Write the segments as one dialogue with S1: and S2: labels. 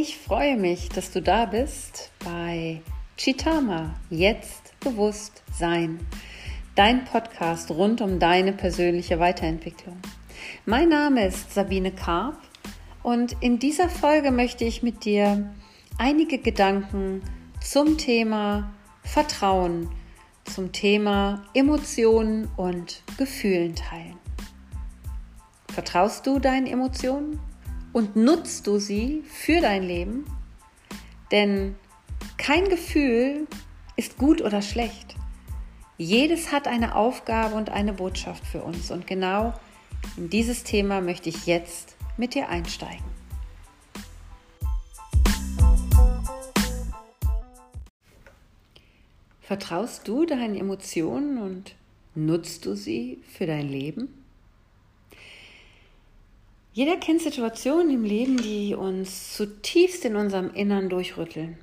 S1: Ich freue mich, dass du da bist bei Chitama, jetzt bewusst sein, dein Podcast rund um deine persönliche Weiterentwicklung. Mein Name ist Sabine Karp und in dieser Folge möchte ich mit dir einige Gedanken zum Thema Vertrauen, zum Thema Emotionen und Gefühlen teilen. Vertraust du deinen Emotionen und nutzt du sie für dein Leben? Denn kein Gefühl ist gut oder schlecht. Jedes hat eine Aufgabe und eine Botschaft für uns. Und genau in dieses Thema möchte ich jetzt mit dir einsteigen. Vertraust du deinen Emotionen und nutzt du sie für dein Leben? Jeder kennt Situationen im Leben, die uns zutiefst in unserem Innern durchrütteln.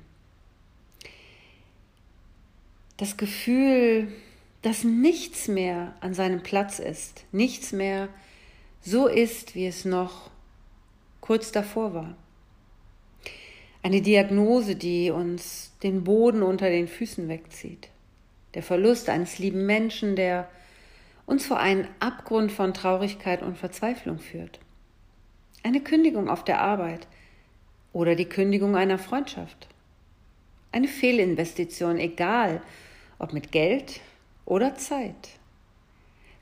S1: Das Gefühl, dass nichts mehr an seinem Platz ist, nichts mehr so ist, wie es noch kurz davor war. Eine Diagnose, die uns den Boden unter den Füßen wegzieht. Der Verlust eines lieben Menschen, der uns vor einen Abgrund von Traurigkeit und Verzweiflung führt eine Kündigung auf der Arbeit oder die Kündigung einer Freundschaft. Eine Fehlinvestition, egal ob mit Geld oder Zeit.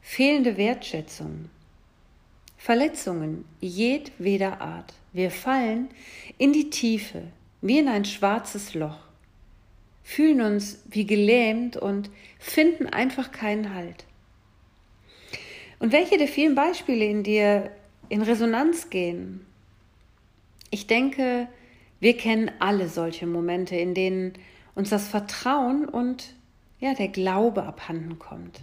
S1: Fehlende Wertschätzung. Verletzungen jedweder Art. Wir fallen in die Tiefe, wie in ein schwarzes Loch, fühlen uns wie gelähmt und finden einfach keinen Halt. Und welche der vielen Beispiele in dir in Resonanz gehen. Ich denke, wir kennen alle solche Momente, in denen uns das Vertrauen und ja, der Glaube abhanden kommt.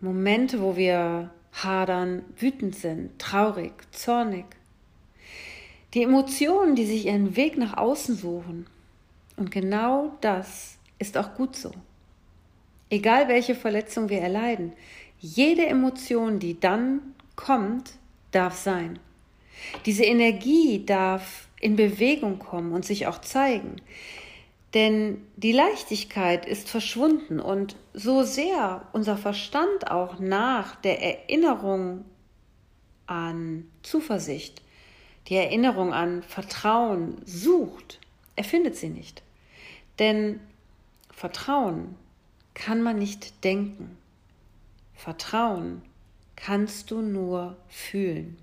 S1: Momente, wo wir hadern, wütend sind, traurig, zornig. Die Emotionen, die sich ihren Weg nach außen suchen. Und genau das ist auch gut so. Egal welche Verletzung wir erleiden, jede Emotion, die dann kommt, darf sein. Diese Energie darf in Bewegung kommen und sich auch zeigen. Denn die Leichtigkeit ist verschwunden und so sehr unser Verstand auch nach der Erinnerung an Zuversicht, die Erinnerung an Vertrauen sucht, er findet sie nicht. Denn Vertrauen kann man nicht denken. Vertrauen kannst du nur fühlen.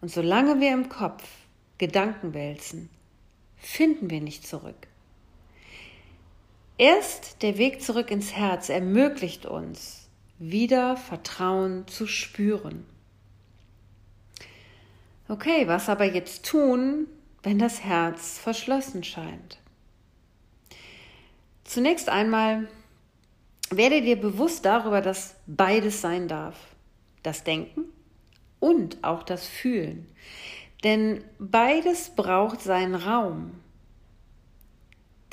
S1: Und solange wir im Kopf Gedanken wälzen, finden wir nicht zurück. Erst der Weg zurück ins Herz ermöglicht uns, wieder Vertrauen zu spüren. Okay, was aber jetzt tun, wenn das Herz verschlossen scheint? Zunächst einmal werde dir bewusst darüber, dass beides sein darf das Denken und auch das Fühlen. Denn beides braucht seinen Raum.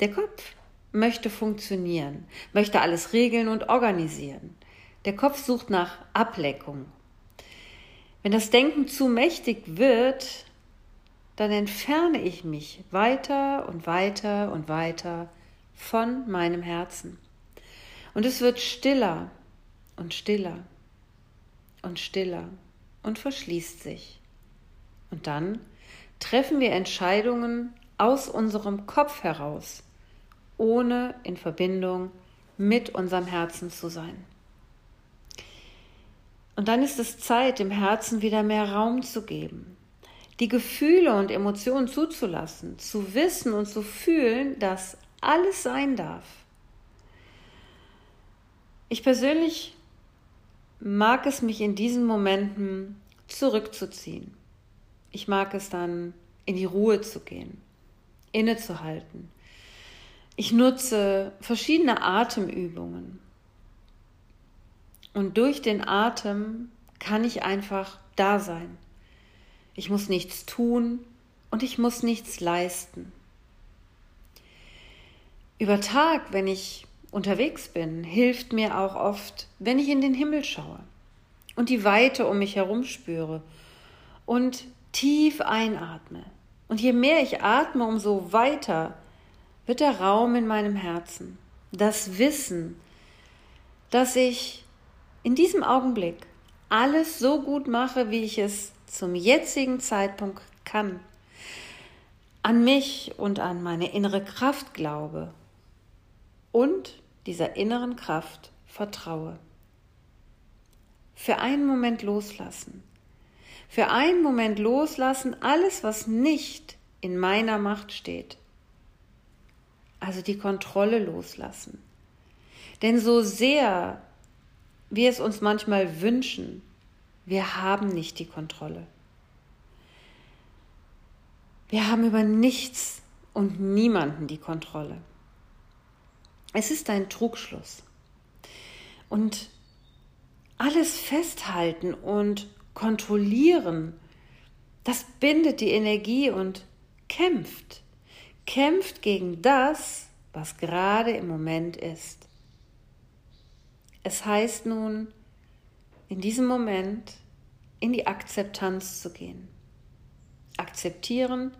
S1: Der Kopf möchte funktionieren, möchte alles regeln und organisieren. Der Kopf sucht nach Ableckung. Wenn das Denken zu mächtig wird, dann entferne ich mich weiter und weiter und weiter von meinem Herzen. Und es wird stiller und stiller und stiller und verschließt sich. Und dann treffen wir Entscheidungen aus unserem Kopf heraus, ohne in Verbindung mit unserem Herzen zu sein. Und dann ist es Zeit, dem Herzen wieder mehr Raum zu geben, die Gefühle und Emotionen zuzulassen, zu wissen und zu fühlen, dass alles sein darf. Ich persönlich mag es mich in diesen Momenten zurückzuziehen. Ich mag es dann, in die Ruhe zu gehen, innezuhalten. Ich nutze verschiedene Atemübungen. Und durch den Atem kann ich einfach da sein. Ich muss nichts tun und ich muss nichts leisten. Über Tag, wenn ich unterwegs bin, hilft mir auch oft, wenn ich in den Himmel schaue und die Weite um mich herum spüre und tief einatme, Und je mehr ich atme, umso weiter wird der Raum in meinem Herzen, das Wissen, dass ich in diesem Augenblick alles so gut mache, wie ich es zum jetzigen Zeitpunkt kann, an mich und an meine innere Kraft glaube und dieser inneren Kraft vertraue. Für einen Moment loslassen. Für einen Moment loslassen alles, was nicht in meiner Macht steht. Also die Kontrolle loslassen. Denn so sehr wir es uns manchmal wünschen, wir haben nicht die Kontrolle. Wir haben über nichts und niemanden die Kontrolle. Es ist ein Trugschluss. Und alles festhalten und kontrollieren, das bindet die Energie und kämpft. Kämpft gegen das, was gerade im Moment ist. Es heißt nun, in diesem Moment in die Akzeptanz zu gehen. Akzeptieren,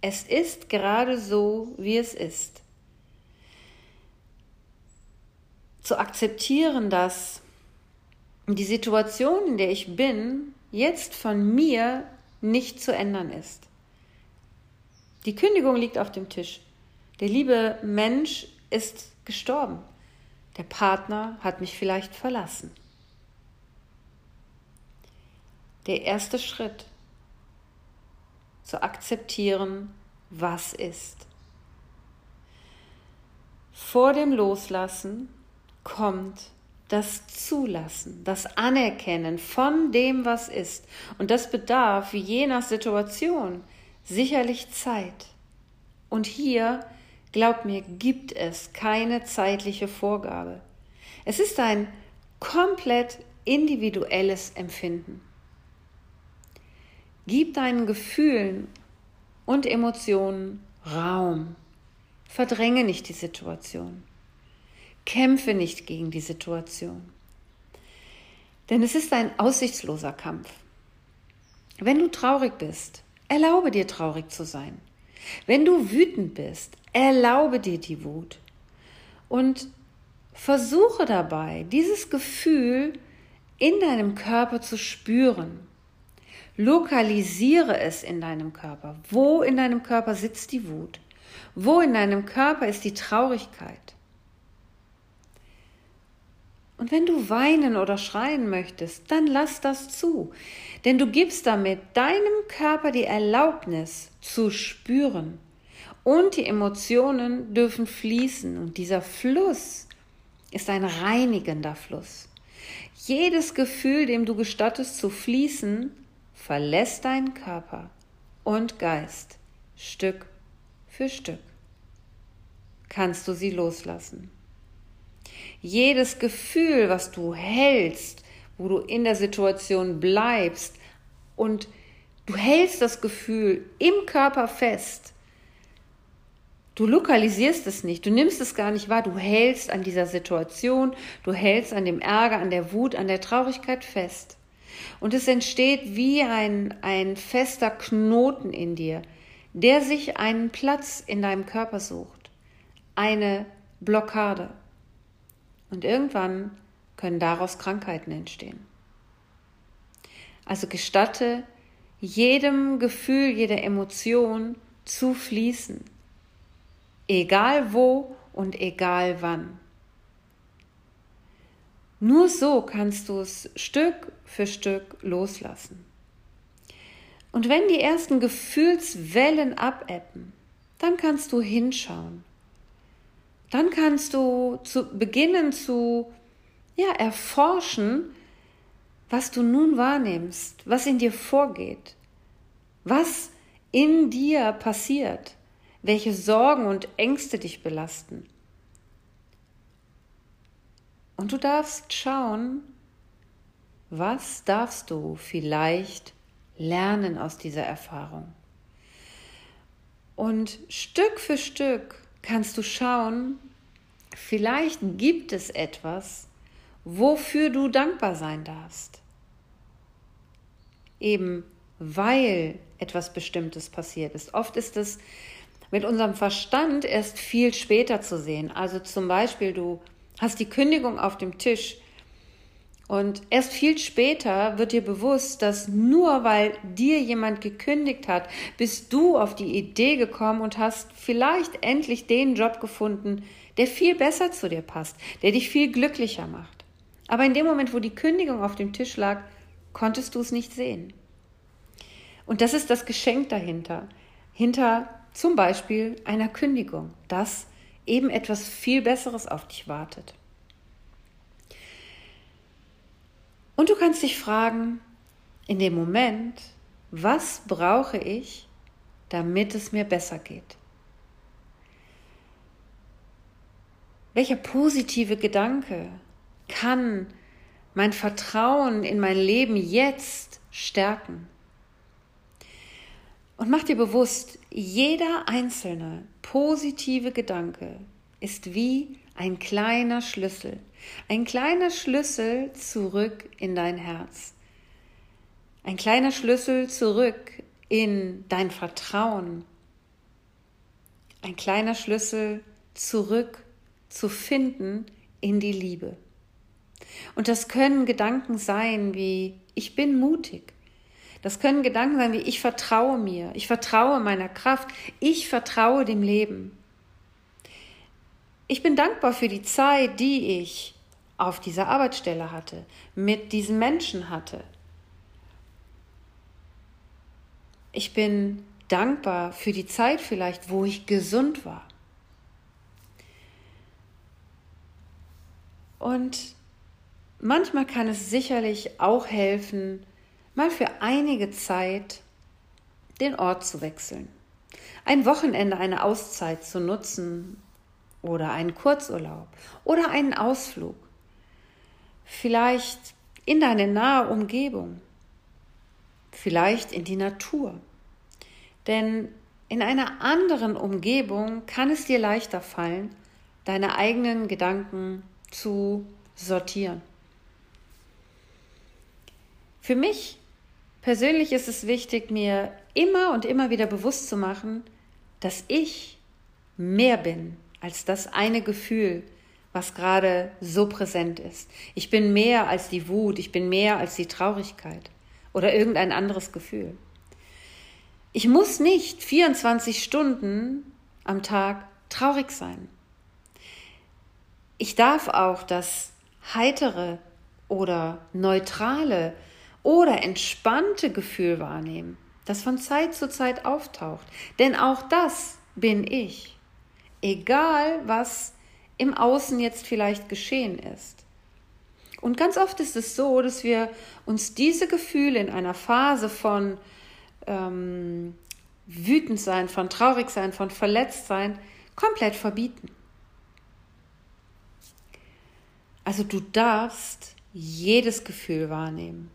S1: es ist gerade so, wie es ist. Zu akzeptieren, dass die Situation, in der ich bin, jetzt von mir nicht zu ändern ist. Die Kündigung liegt auf dem Tisch. Der liebe Mensch ist gestorben. Der Partner hat mich vielleicht verlassen. Der erste Schritt zu akzeptieren, was ist. Vor dem Loslassen kommt das Zulassen, das Anerkennen von dem, was ist. Und das bedarf, je nach Situation, sicherlich Zeit. Und hier Glaub mir, gibt es keine zeitliche Vorgabe. Es ist ein komplett individuelles Empfinden. Gib deinen Gefühlen und Emotionen Raum. Verdränge nicht die Situation. Kämpfe nicht gegen die Situation. Denn es ist ein aussichtsloser Kampf. Wenn du traurig bist, erlaube dir traurig zu sein. Wenn du wütend bist, erlaube dir die Wut und versuche dabei, dieses Gefühl in deinem Körper zu spüren. Lokalisiere es in deinem Körper. Wo in deinem Körper sitzt die Wut? Wo in deinem Körper ist die Traurigkeit? Und wenn du weinen oder schreien möchtest, dann lass das zu. Denn du gibst damit deinem Körper die Erlaubnis zu spüren. Und die Emotionen dürfen fließen. Und dieser Fluss ist ein reinigender Fluss. Jedes Gefühl, dem du gestattest zu fließen, verlässt deinen Körper und Geist Stück für Stück. Kannst du sie loslassen. Jedes Gefühl, was du hältst, wo du in der Situation bleibst und du hältst das Gefühl im Körper fest, Du lokalisierst es nicht, du nimmst es gar nicht wahr, du hältst an dieser Situation, du hältst an dem Ärger, an der Wut, an der Traurigkeit fest. Und es entsteht wie ein, ein fester Knoten in dir, der sich einen Platz in deinem Körper sucht, eine Blockade. Und irgendwann können daraus Krankheiten entstehen. Also gestatte jedem Gefühl, jeder Emotion zu fließen, egal wo und egal wann. Nur so kannst du es Stück für Stück loslassen. Und wenn die ersten Gefühlswellen abebben, dann kannst du hinschauen dann kannst du zu beginnen zu ja, erforschen, was du nun wahrnimmst, was in dir vorgeht, was in dir passiert, welche Sorgen und Ängste dich belasten. Und du darfst schauen, was darfst du vielleicht lernen aus dieser Erfahrung. Und Stück für Stück kannst du schauen, vielleicht gibt es etwas, wofür du dankbar sein darfst. Eben weil etwas Bestimmtes passiert ist. Oft ist es mit unserem Verstand erst viel später zu sehen. Also zum Beispiel, du hast die Kündigung auf dem Tisch und erst viel später wird dir bewusst, dass nur weil dir jemand gekündigt hat, bist du auf die Idee gekommen und hast vielleicht endlich den Job gefunden, der viel besser zu dir passt, der dich viel glücklicher macht. Aber in dem Moment, wo die Kündigung auf dem Tisch lag, konntest du es nicht sehen. Und das ist das Geschenk dahinter. Hinter zum Beispiel einer Kündigung, dass eben etwas viel Besseres auf dich wartet. Und du kannst dich fragen, in dem Moment, was brauche ich, damit es mir besser geht? Welcher positive Gedanke kann mein Vertrauen in mein Leben jetzt stärken? Und mach dir bewusst, jeder einzelne positive Gedanke ist wie ein kleiner Schlüssel, ein kleiner Schlüssel zurück in dein Herz. Ein kleiner Schlüssel zurück in dein Vertrauen. Ein kleiner Schlüssel zurück zu finden in die Liebe. Und das können Gedanken sein wie ich bin mutig. Das können Gedanken sein wie ich vertraue mir, ich vertraue meiner Kraft, ich vertraue dem Leben. Ich bin dankbar für die Zeit, die ich auf dieser Arbeitsstelle hatte, mit diesen Menschen hatte. Ich bin dankbar für die Zeit vielleicht, wo ich gesund war. Und manchmal kann es sicherlich auch helfen, mal für einige Zeit den Ort zu wechseln. Ein Wochenende, eine Auszeit zu nutzen, oder einen Kurzurlaub oder einen Ausflug. Vielleicht in deine nahe Umgebung, vielleicht in die Natur. Denn in einer anderen Umgebung kann es dir leichter fallen, deine eigenen Gedanken zu sortieren. Für mich persönlich ist es wichtig, mir immer und immer wieder bewusst zu machen, dass ich mehr bin als das eine Gefühl, was gerade so präsent ist. Ich bin mehr als die Wut, ich bin mehr als die Traurigkeit oder irgendein anderes Gefühl. Ich muss nicht 24 Stunden am Tag traurig sein. Ich darf auch das heitere oder neutrale oder entspannte Gefühl wahrnehmen, das von Zeit zu Zeit auftaucht. Denn auch das bin ich egal was im Außen jetzt vielleicht geschehen ist. Und ganz oft ist es so, dass wir uns diese Gefühle in einer Phase von ähm, wütend sein, von traurig sein, von verletzt sein, komplett verbieten. Also du darfst jedes Gefühl wahrnehmen.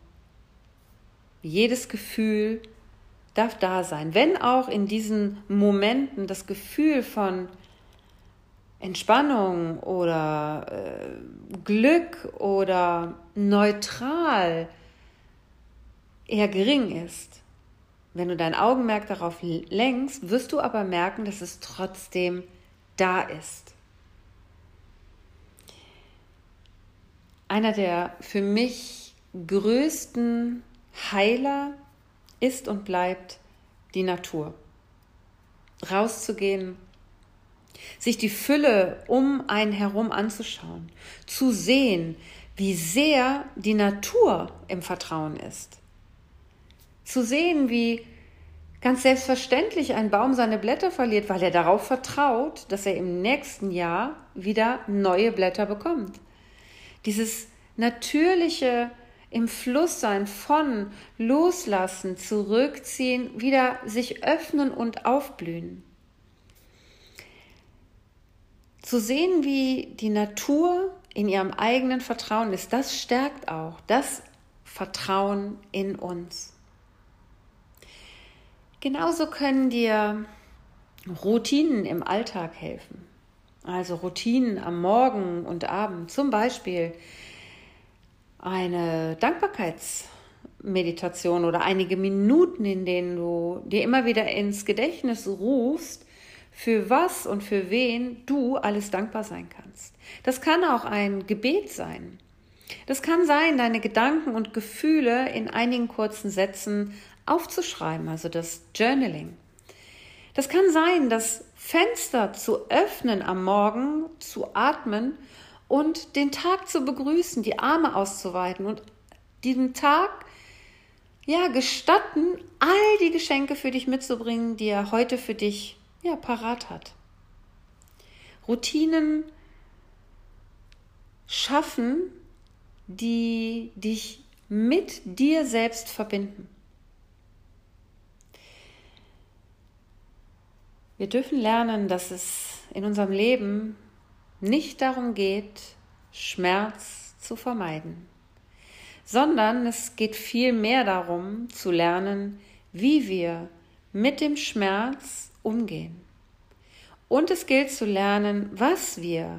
S1: Jedes Gefühl darf da sein. Wenn auch in diesen Momenten das Gefühl von Entspannung oder äh, Glück oder neutral eher gering ist. Wenn du dein Augenmerk darauf lenkst, wirst du aber merken, dass es trotzdem da ist. Einer der für mich größten Heiler ist und bleibt die Natur. Rauszugehen, sich die Fülle um einen herum anzuschauen, zu sehen, wie sehr die Natur im Vertrauen ist, zu sehen, wie ganz selbstverständlich ein Baum seine Blätter verliert, weil er darauf vertraut, dass er im nächsten Jahr wieder neue Blätter bekommt. Dieses natürliche im Fluss sein von loslassen, zurückziehen, wieder sich öffnen und aufblühen. Zu sehen, wie die Natur in ihrem eigenen Vertrauen ist, das stärkt auch das Vertrauen in uns. Genauso können dir Routinen im Alltag helfen. Also Routinen am Morgen und Abend. Zum Beispiel eine Dankbarkeitsmeditations- Meditation oder einige Minuten, in denen du dir immer wieder ins Gedächtnis rufst, für was und für wen du alles dankbar sein kannst. Das kann auch ein Gebet sein. Das kann sein, deine Gedanken und Gefühle in einigen kurzen Sätzen aufzuschreiben, also das Journaling. Das kann sein, das Fenster zu öffnen am Morgen, zu atmen und den Tag zu begrüßen, die Arme auszuweiten und diesen Tag ja gestatten, all die Geschenke für dich mitzubringen, die er heute für dich ja parat hat. Routinen schaffen, die dich mit dir selbst verbinden. Wir dürfen lernen, dass es in unserem Leben nicht darum geht, Schmerz zu vermeiden, sondern es geht vielmehr darum zu lernen, wie wir mit dem Schmerz umgehen. Und es gilt zu lernen, was wir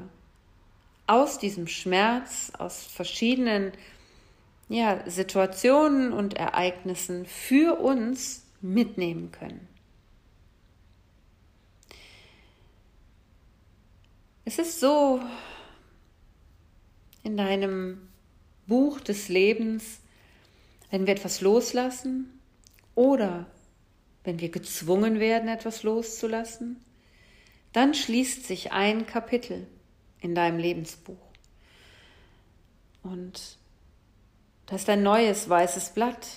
S1: aus diesem Schmerz, aus verschiedenen ja, Situationen und Ereignissen für uns mitnehmen können. Es ist so in deinem Buch des Lebens, wenn wir etwas loslassen oder wenn wir gezwungen werden, etwas loszulassen, dann schließt sich ein Kapitel in deinem Lebensbuch. Und das ist ein neues weißes Blatt.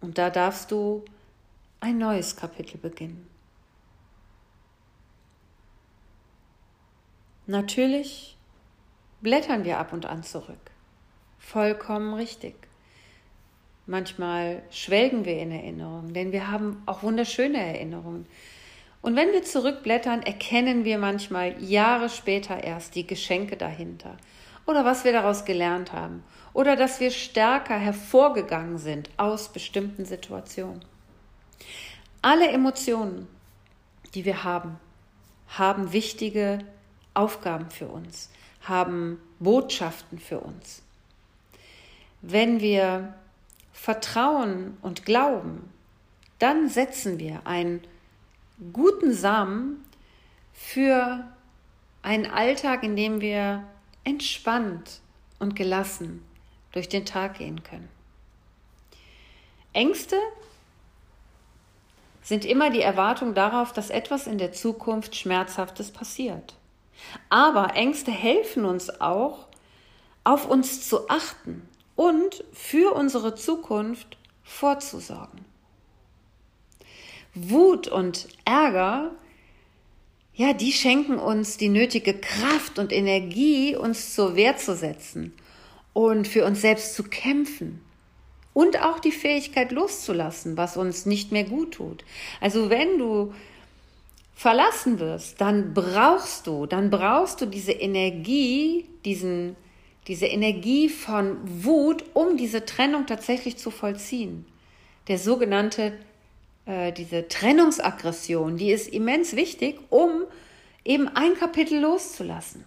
S1: Und da darfst du ein neues Kapitel beginnen. Natürlich blättern wir ab und an zurück. Vollkommen richtig. Manchmal schwelgen wir in Erinnerungen, denn wir haben auch wunderschöne Erinnerungen. Und wenn wir zurückblättern, erkennen wir manchmal Jahre später erst die Geschenke dahinter oder was wir daraus gelernt haben oder dass wir stärker hervorgegangen sind aus bestimmten Situationen. Alle Emotionen, die wir haben, haben wichtige Aufgaben für uns, haben Botschaften für uns. Wenn wir vertrauen und glauben, dann setzen wir einen guten Samen für einen Alltag, in dem wir entspannt und gelassen durch den Tag gehen können. Ängste sind immer die Erwartung darauf, dass etwas in der Zukunft Schmerzhaftes passiert. Aber Ängste helfen uns auch, auf uns zu achten und für unsere Zukunft vorzusorgen. Wut und Ärger, ja, die schenken uns die nötige Kraft und Energie, uns zur Wehr zu setzen und für uns selbst zu kämpfen. Und auch die Fähigkeit loszulassen, was uns nicht mehr gut tut. Also wenn du verlassen wirst, dann brauchst du, dann brauchst du diese Energie, diesen, diese Energie von Wut, um diese Trennung tatsächlich zu vollziehen. Der sogenannte, äh, diese Trennungsaggression, die ist immens wichtig, um eben ein Kapitel loszulassen.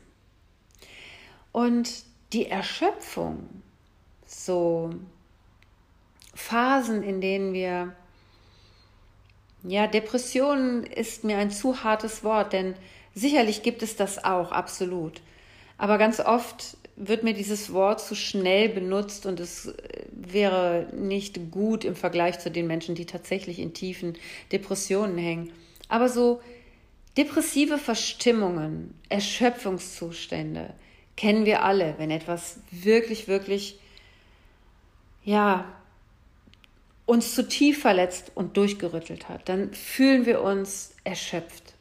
S1: Und die Erschöpfung, so Phasen, in denen wir ja, Depression ist mir ein zu hartes Wort, denn sicherlich gibt es das auch, absolut. Aber ganz oft wird mir dieses Wort zu schnell benutzt und es äh, wäre nicht gut im Vergleich zu den Menschen, die tatsächlich in tiefen Depressionen hängen. Aber so depressive Verstimmungen, Erschöpfungszustände kennen wir alle, wenn etwas wirklich, wirklich, ja, uns zu tief verletzt und durchgerüttelt hat, dann fühlen wir uns erschöpft.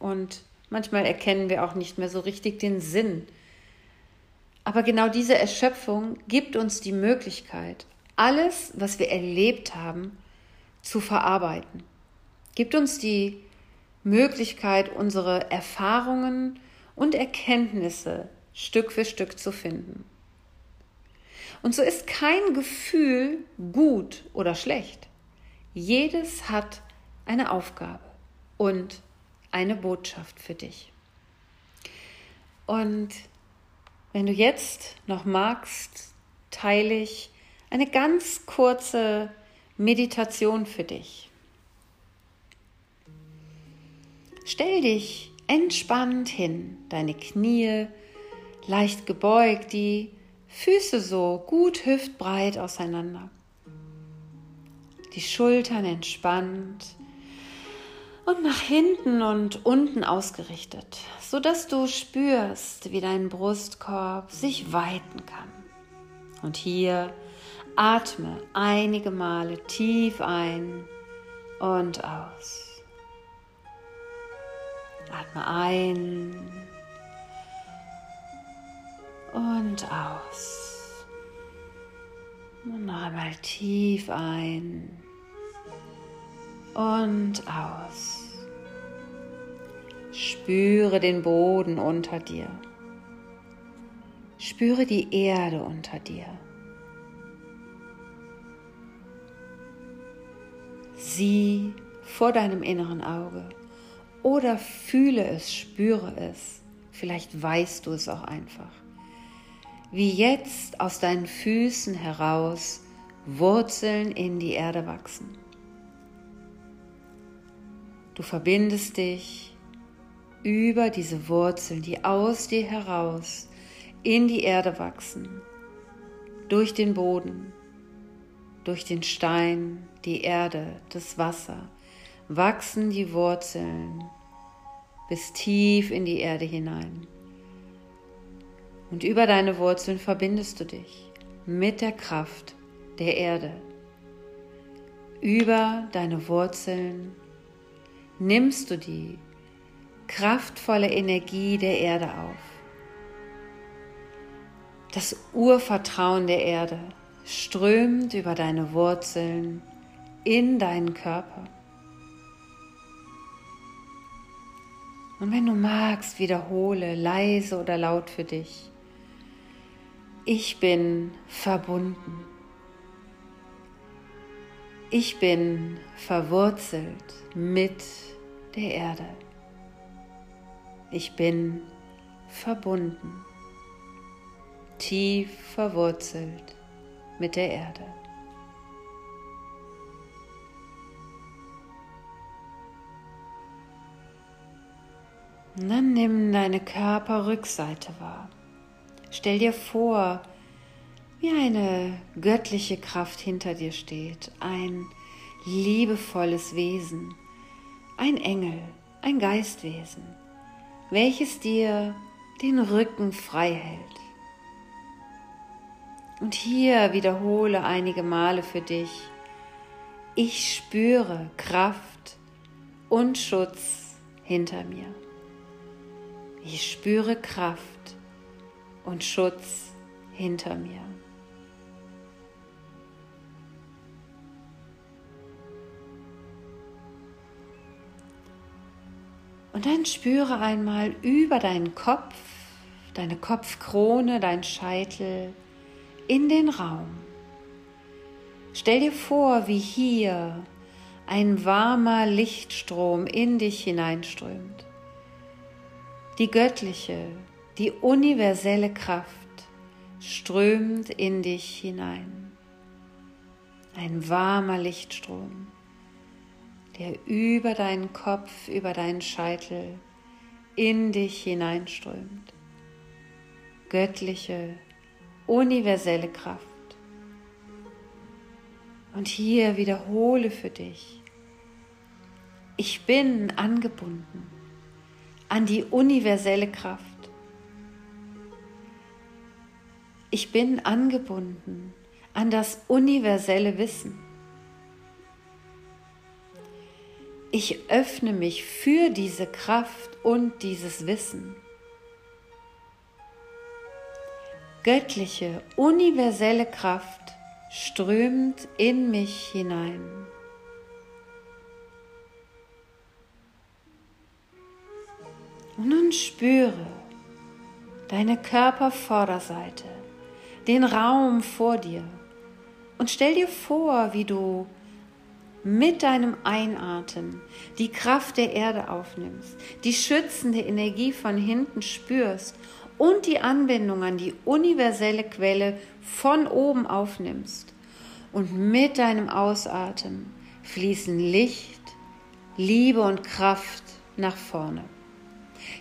S1: Und manchmal erkennen wir auch nicht mehr so richtig den Sinn. Aber genau diese Erschöpfung gibt uns die Möglichkeit, alles, was wir erlebt haben, zu verarbeiten. Gibt uns die Möglichkeit, unsere Erfahrungen und Erkenntnisse Stück für Stück zu finden. Und so ist kein Gefühl gut oder schlecht. Jedes hat eine Aufgabe und eine Botschaft für dich. Und wenn du jetzt noch magst, teile ich Eine ganz kurze Meditation für dich. Stell dich entspannt hin, deine Knie leicht gebeugt, die Füße so gut hüftbreit auseinander. Die Schultern entspannt und nach hinten und unten ausgerichtet, sodass du spürst, wie dein Brustkorb sich weiten kann. Und hier atme einige Male tief ein und aus. Atme ein und aus. Und noch einmal tief ein und aus. Spüre den Boden unter dir. Spüre die Erde unter dir. Sieh vor deinem inneren Auge oder fühle es, spüre es. Vielleicht weißt du es auch einfach. Wie jetzt aus deinen Füßen heraus Wurzeln in die Erde wachsen. Du verbindest dich über diese Wurzeln, die aus dir heraus in die Erde wachsen, durch den Boden, durch den Stein, die Erde, das Wasser, wachsen die Wurzeln bis tief in die Erde hinein. Und über deine Wurzeln verbindest du dich mit der Kraft der Erde. Über deine Wurzeln nimmst du die kraftvolle Energie der Erde auf. Das Urvertrauen der Erde strömt über deine Wurzeln in deinen Körper. Und wenn du magst, wiederhole leise oder laut für dich. Ich bin verbunden. Ich bin verwurzelt mit der Erde. Ich bin verbunden, tief verwurzelt mit der Erde. Und dann nimm deine Körperrückseite wahr. Stell dir vor, wie eine göttliche Kraft hinter dir steht, ein liebevolles Wesen, ein Engel, ein Geistwesen, welches dir den Rücken frei hält. Und hier wiederhole einige Male für dich, ich spüre Kraft und Schutz hinter mir. Ich spüre Kraft und Schutz hinter mir. Und dann spüre einmal über deinen Kopf, deine Kopfkrone, dein Scheitel in den Raum. Stell dir vor, wie hier ein warmer Lichtstrom in dich hineinströmt die göttliche, die universelle Kraft strömt in dich hinein. Ein warmer Lichtstrom, der über deinen Kopf, über deinen Scheitel in dich hineinströmt. Göttliche, universelle Kraft. Und hier wiederhole für dich, ich bin angebunden an die universelle Kraft. Ich bin angebunden an das universelle Wissen. Ich öffne mich für diese Kraft und dieses Wissen. Göttliche, universelle Kraft strömt in mich hinein. Und nun spüre deine Körpervorderseite, den Raum vor dir und stell dir vor, wie du mit deinem Einatmen die Kraft der Erde aufnimmst, die schützende Energie von hinten spürst und die Anbindung an die universelle Quelle von oben aufnimmst Und mit deinem Ausatmen fließen Licht, Liebe und Kraft nach vorne.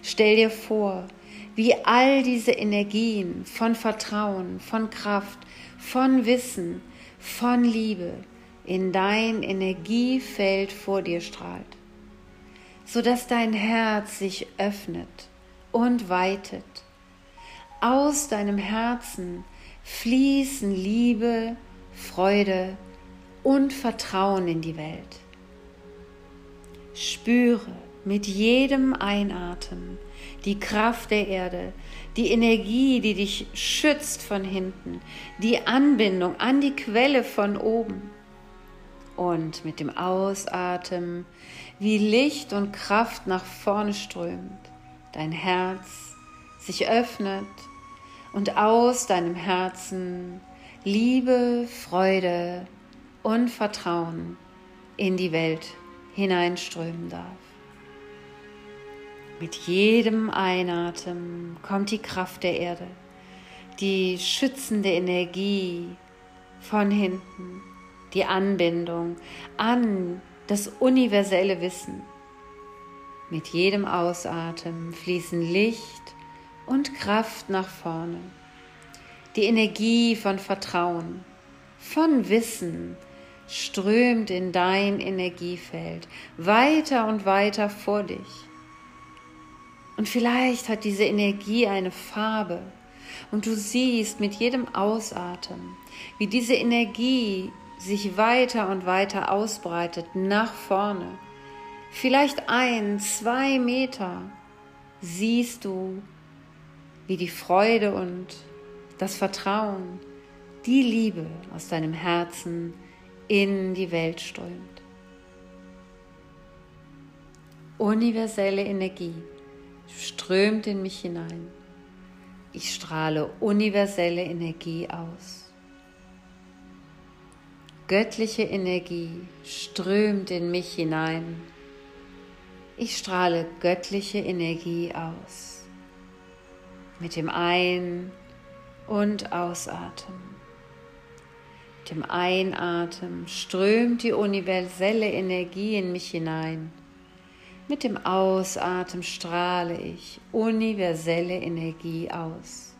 S1: Stell dir vor, wie all diese Energien von Vertrauen, von Kraft, von Wissen, von Liebe in dein Energiefeld vor dir strahlt, sodass dein Herz sich öffnet und weitet. Aus deinem Herzen fließen Liebe, Freude und Vertrauen in die Welt. Spüre mit jedem Einatmen die Kraft der Erde, die Energie, die dich schützt von hinten, die Anbindung an die Quelle von oben. Und mit dem Ausatmen, wie Licht und Kraft nach vorne strömt, dein Herz sich öffnet und aus deinem Herzen Liebe, Freude und Vertrauen in die Welt hineinströmen darf. Mit jedem Einatmen kommt die Kraft der Erde, die schützende Energie von hinten, die Anbindung an das universelle Wissen. Mit jedem Ausatmen fließen Licht und Kraft nach vorne, die Energie von Vertrauen, von Wissen strömt in dein Energiefeld weiter und weiter vor dich. Und vielleicht hat diese Energie eine Farbe. Und du siehst mit jedem Ausatmen, wie diese Energie sich weiter und weiter ausbreitet nach vorne. Vielleicht ein, zwei Meter siehst du, wie die Freude und das Vertrauen, die Liebe aus deinem Herzen in die Welt strömt. Universelle Energie strömt in mich hinein. Ich strahle universelle Energie aus. Göttliche Energie strömt in mich hinein. Ich strahle göttliche Energie aus. Mit dem Ein- und Ausatmen. Mit dem Einatmen strömt die universelle Energie in mich hinein. Mit dem Ausatmen strahle ich universelle Energie aus.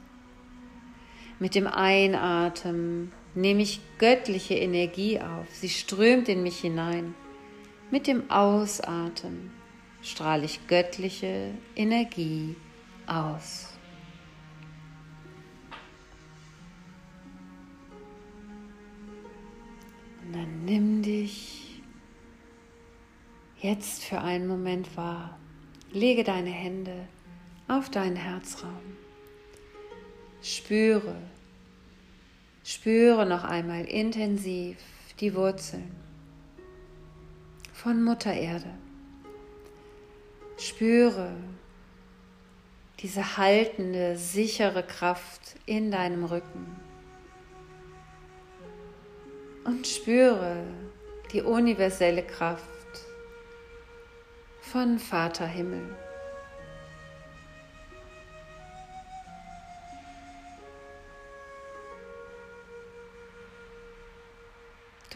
S1: Mit dem Einatmen nehme ich göttliche Energie auf. Sie strömt in mich hinein. Mit dem Ausatmen strahle ich göttliche Energie aus. Und dann nimm dich jetzt für einen Moment wahr. Lege deine Hände auf deinen Herzraum. Spüre, spüre noch einmal intensiv die Wurzeln von Mutter Erde. Spüre diese haltende, sichere Kraft in deinem Rücken. Und spüre die universelle Kraft von Vater Himmel.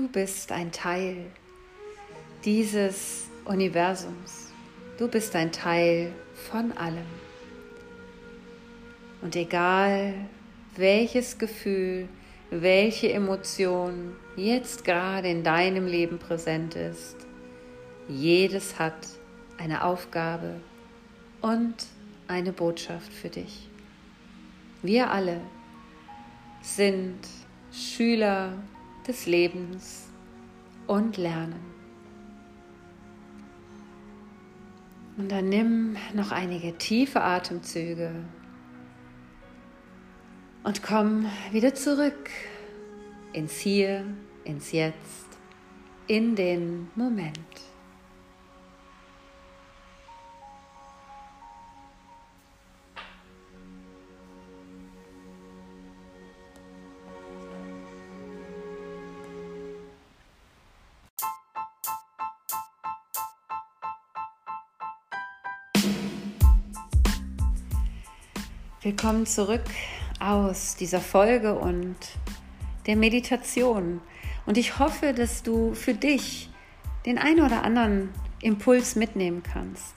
S1: Du bist ein Teil dieses Universums. Du bist ein Teil von allem. Und egal welches Gefühl, welche Emotion jetzt gerade in deinem Leben präsent ist, jedes hat eine Aufgabe und eine Botschaft für dich. Wir alle sind Schüler des Lebens und lernen. Und dann nimm noch einige tiefe Atemzüge und komm wieder zurück ins Hier, ins Jetzt, in den Moment. Willkommen zurück aus dieser Folge und der Meditation. Und ich hoffe, dass du für dich den einen oder anderen Impuls mitnehmen kannst.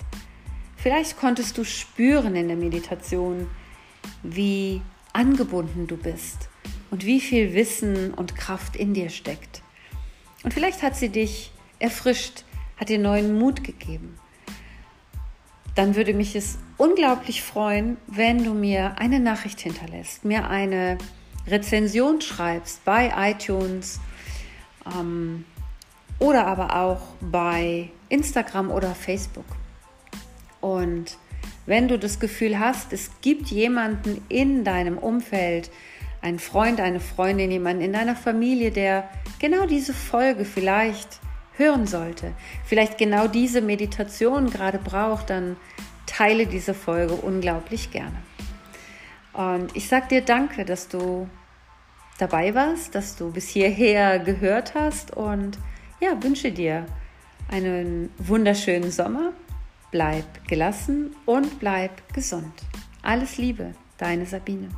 S1: Vielleicht konntest du spüren in der Meditation, wie angebunden du bist und wie viel Wissen und Kraft in dir steckt. Und vielleicht hat sie dich erfrischt, hat dir neuen Mut gegeben. Dann würde mich es unglaublich freuen, wenn du mir eine Nachricht hinterlässt, mir eine Rezension schreibst bei iTunes ähm, oder aber auch bei Instagram oder Facebook. Und wenn du das Gefühl hast, es gibt jemanden in deinem Umfeld, einen Freund, eine Freundin, jemanden in deiner Familie, der genau diese Folge vielleicht hören sollte, vielleicht genau diese Meditation gerade braucht, dann teile diese Folge unglaublich gerne. Und ich sage dir danke, dass du dabei warst, dass du bis hierher gehört hast und ja, wünsche dir einen wunderschönen Sommer. Bleib gelassen und bleib gesund. Alles Liebe, deine Sabine.